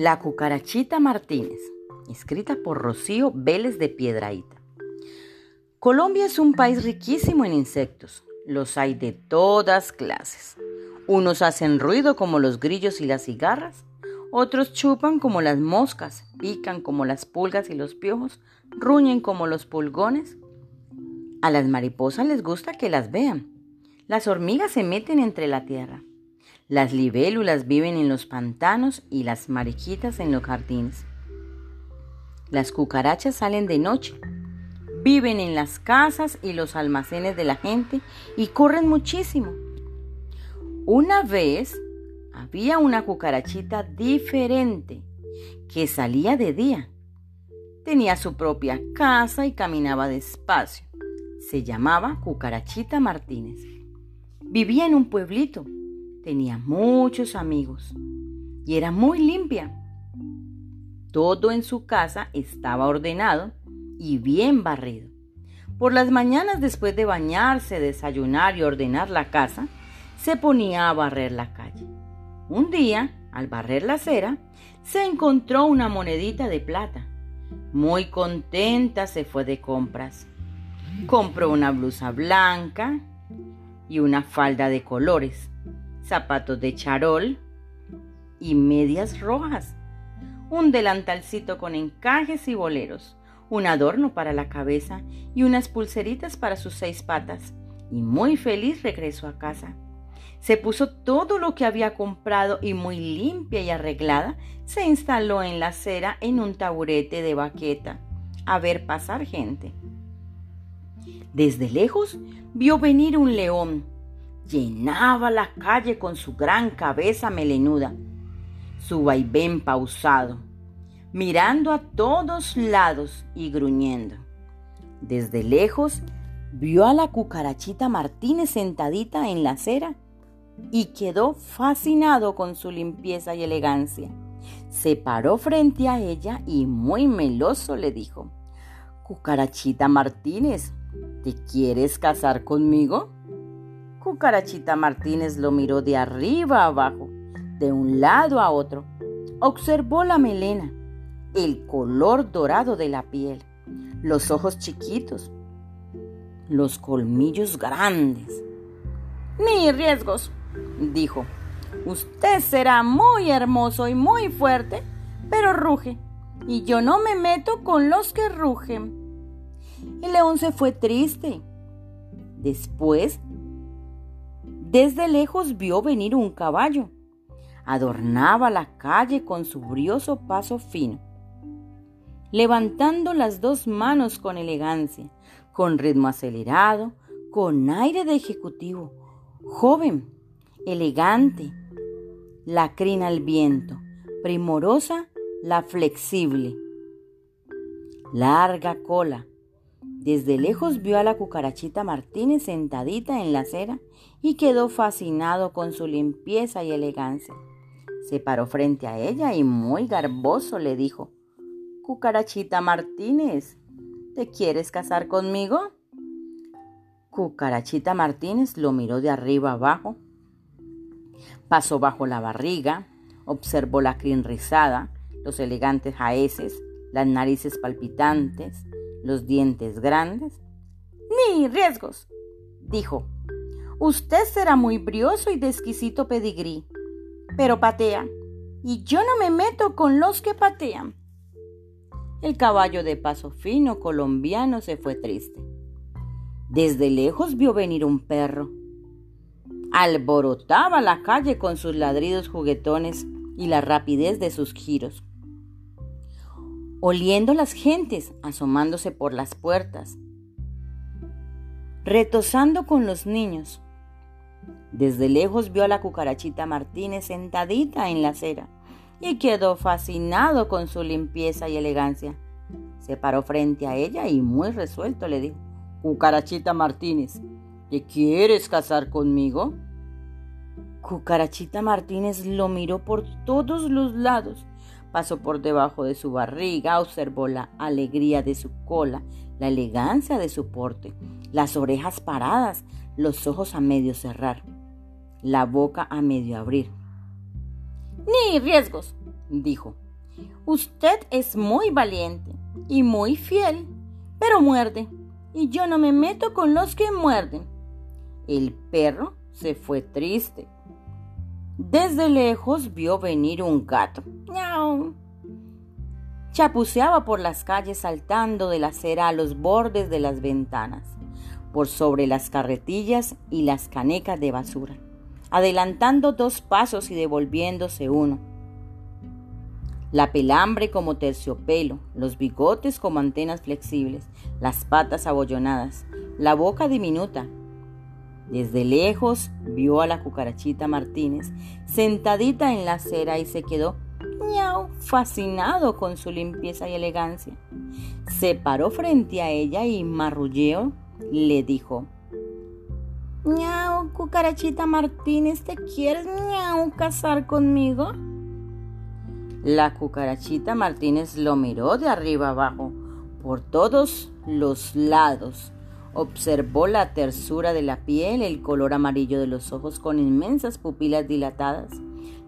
La cucarachita Martínez, escrita por Rocío Vélez de Piedraíta. Colombia es un país riquísimo en insectos. Los hay de todas clases. Unos hacen ruido como los grillos y las cigarras, otros chupan como las moscas, pican como las pulgas y los piojos, ruñen como los pulgones. A las mariposas les gusta que las vean. Las hormigas se meten entre la tierra. Las libélulas viven en los pantanos y las mariquitas en los jardines. Las cucarachas salen de noche, viven en las casas y los almacenes de la gente y corren muchísimo. Una vez había una cucarachita diferente que salía de día. Tenía su propia casa y caminaba despacio. Se llamaba Cucarachita Martínez. Vivía en un pueblito Tenía muchos amigos y era muy limpia. Todo en su casa estaba ordenado y bien barrido. Por las mañanas después de bañarse, desayunar y ordenar la casa, se ponía a barrer la calle. Un día, al barrer la acera, se encontró una monedita de plata. Muy contenta se fue de compras. Compró una blusa blanca y una falda de colores zapatos de charol y medias rojas, un delantalcito con encajes y boleros, un adorno para la cabeza y unas pulseritas para sus seis patas, y muy feliz regresó a casa. Se puso todo lo que había comprado y muy limpia y arreglada, se instaló en la acera en un taburete de baqueta a ver pasar gente. Desde lejos vio venir un león llenaba la calle con su gran cabeza melenuda, su vaivén pausado, mirando a todos lados y gruñendo. Desde lejos vio a la cucarachita Martínez sentadita en la acera y quedó fascinado con su limpieza y elegancia. Se paró frente a ella y muy meloso le dijo, Cucarachita Martínez, ¿te quieres casar conmigo? Cucarachita Martínez lo miró de arriba a abajo, de un lado a otro. Observó la melena, el color dorado de la piel, los ojos chiquitos, los colmillos grandes. Ni riesgos, dijo. Usted será muy hermoso y muy fuerte, pero ruge, y yo no me meto con los que rugen. El león se fue triste. Después desde lejos vio venir un caballo. Adornaba la calle con su brioso paso fino, levantando las dos manos con elegancia, con ritmo acelerado, con aire de ejecutivo, joven, elegante, la crina al viento, primorosa, la flexible. Larga cola, desde lejos vio a la cucarachita Martínez sentadita en la acera y quedó fascinado con su limpieza y elegancia. Se paró frente a ella y muy garboso le dijo, Cucarachita Martínez, ¿te quieres casar conmigo? Cucarachita Martínez lo miró de arriba abajo, pasó bajo la barriga, observó la crin rizada, los elegantes jaeces, las narices palpitantes, los dientes grandes. Ni riesgos, dijo. Usted será muy brioso y de exquisito pedigrí, pero patea, y yo no me meto con los que patean. El caballo de paso fino colombiano se fue triste. Desde lejos vio venir un perro. Alborotaba la calle con sus ladridos juguetones y la rapidez de sus giros oliendo las gentes asomándose por las puertas, retosando con los niños. Desde lejos vio a la cucarachita Martínez sentadita en la acera y quedó fascinado con su limpieza y elegancia. Se paró frente a ella y muy resuelto le dijo, Cucarachita Martínez, ¿te quieres casar conmigo? Cucarachita Martínez lo miró por todos los lados Pasó por debajo de su barriga, observó la alegría de su cola, la elegancia de su porte, las orejas paradas, los ojos a medio cerrar, la boca a medio abrir. Ni riesgos, dijo. Usted es muy valiente y muy fiel, pero muerde, y yo no me meto con los que muerden. El perro se fue triste. Desde lejos vio venir un gato. ¡Miau! Chapuceaba por las calles saltando de la acera a los bordes de las ventanas, por sobre las carretillas y las canecas de basura, adelantando dos pasos y devolviéndose uno la pelambre como terciopelo, los bigotes como antenas flexibles, las patas abollonadas, la boca diminuta. Desde lejos vio a la cucarachita Martínez sentadita en la acera y se quedó ñau, fascinado con su limpieza y elegancia. Se paró frente a ella y marrulleo le dijo, ñau, cucarachita Martínez, ¿te quieres ñau casar conmigo? La cucarachita Martínez lo miró de arriba abajo, por todos los lados. Observó la tersura de la piel, el color amarillo de los ojos con inmensas pupilas dilatadas,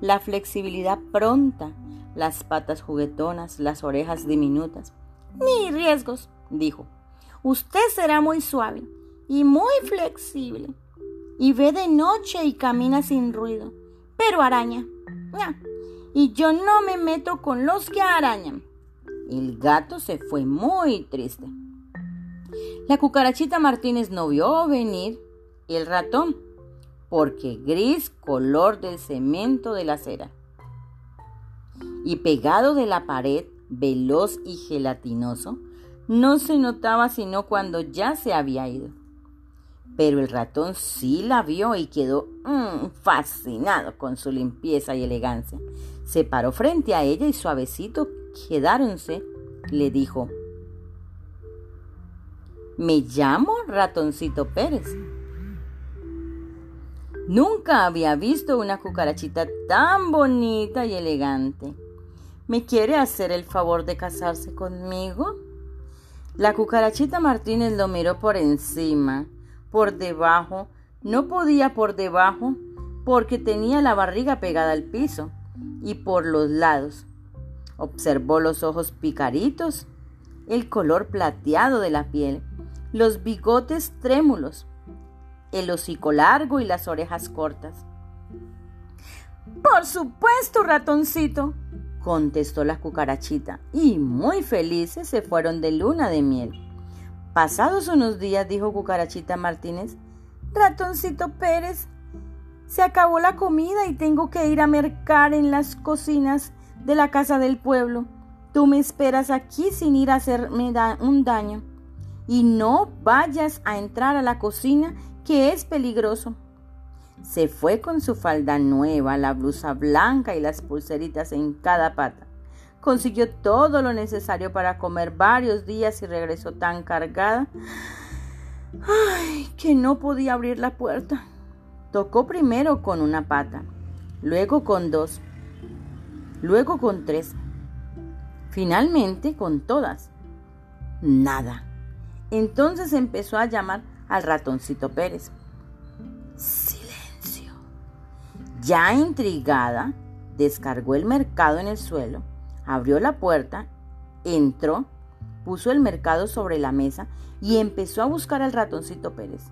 la flexibilidad pronta, las patas juguetonas, las orejas diminutas. Ni riesgos, dijo. Usted será muy suave y muy flexible. Y ve de noche y camina sin ruido. Pero araña y yo no me meto con los que arañan. El gato se fue muy triste. La cucarachita Martínez no vio venir el ratón, porque gris color del cemento de la acera. Y pegado de la pared, veloz y gelatinoso, no se notaba sino cuando ya se había ido. Pero el ratón sí la vio y quedó mm, fascinado con su limpieza y elegancia. Se paró frente a ella y suavecito quedáronse, le dijo, me llamo Ratoncito Pérez. Nunca había visto una cucarachita tan bonita y elegante. ¿Me quiere hacer el favor de casarse conmigo? La cucarachita Martínez lo miró por encima por debajo, no podía por debajo porque tenía la barriga pegada al piso y por los lados. Observó los ojos picaritos, el color plateado de la piel, los bigotes trémulos, el hocico largo y las orejas cortas. Por supuesto, ratoncito, contestó la cucarachita, y muy felices se fueron de luna de miel. Pasados unos días, dijo Cucarachita Martínez, Ratoncito Pérez, se acabó la comida y tengo que ir a mercar en las cocinas de la casa del pueblo. Tú me esperas aquí sin ir a hacerme un daño. Y no vayas a entrar a la cocina, que es peligroso. Se fue con su falda nueva, la blusa blanca y las pulseritas en cada pata. Consiguió todo lo necesario para comer varios días y regresó tan cargada ay, que no podía abrir la puerta. Tocó primero con una pata, luego con dos, luego con tres, finalmente con todas. Nada. Entonces empezó a llamar al ratoncito Pérez. Silencio. Ya intrigada, descargó el mercado en el suelo Abrió la puerta, entró, puso el mercado sobre la mesa y empezó a buscar al ratoncito Pérez.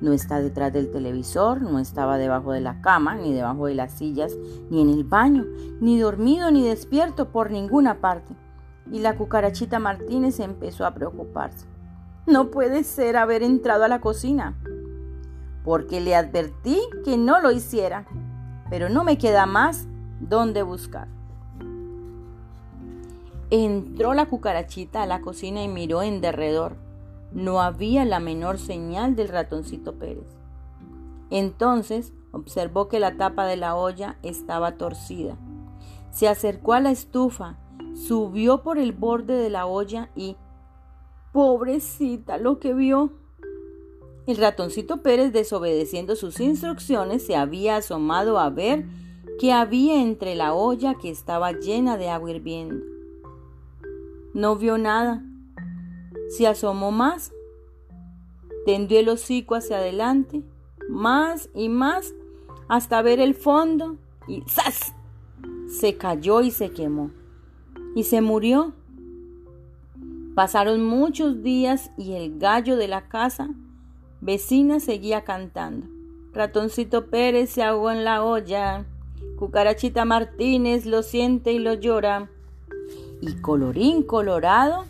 No está detrás del televisor, no estaba debajo de la cama, ni debajo de las sillas, ni en el baño, ni dormido ni despierto por ninguna parte. Y la cucarachita Martínez empezó a preocuparse. No puede ser haber entrado a la cocina, porque le advertí que no lo hiciera, pero no me queda más donde buscar. Entró la cucarachita a la cocina y miró en derredor. No había la menor señal del ratoncito Pérez. Entonces observó que la tapa de la olla estaba torcida. Se acercó a la estufa, subió por el borde de la olla y... Pobrecita lo que vio. El ratoncito Pérez, desobedeciendo sus instrucciones, se había asomado a ver qué había entre la olla que estaba llena de agua hirviendo. No vio nada. Se asomó más. Tendió el hocico hacia adelante, más y más, hasta ver el fondo y ¡zas! Se cayó y se quemó. y se murió. Pasaron muchos días y el gallo de la casa vecina seguía cantando. Ratoncito Pérez se ahogó en la olla. Cucarachita Martínez lo siente y lo llora. Y colorín colorado,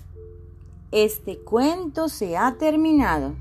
este cuento se ha terminado.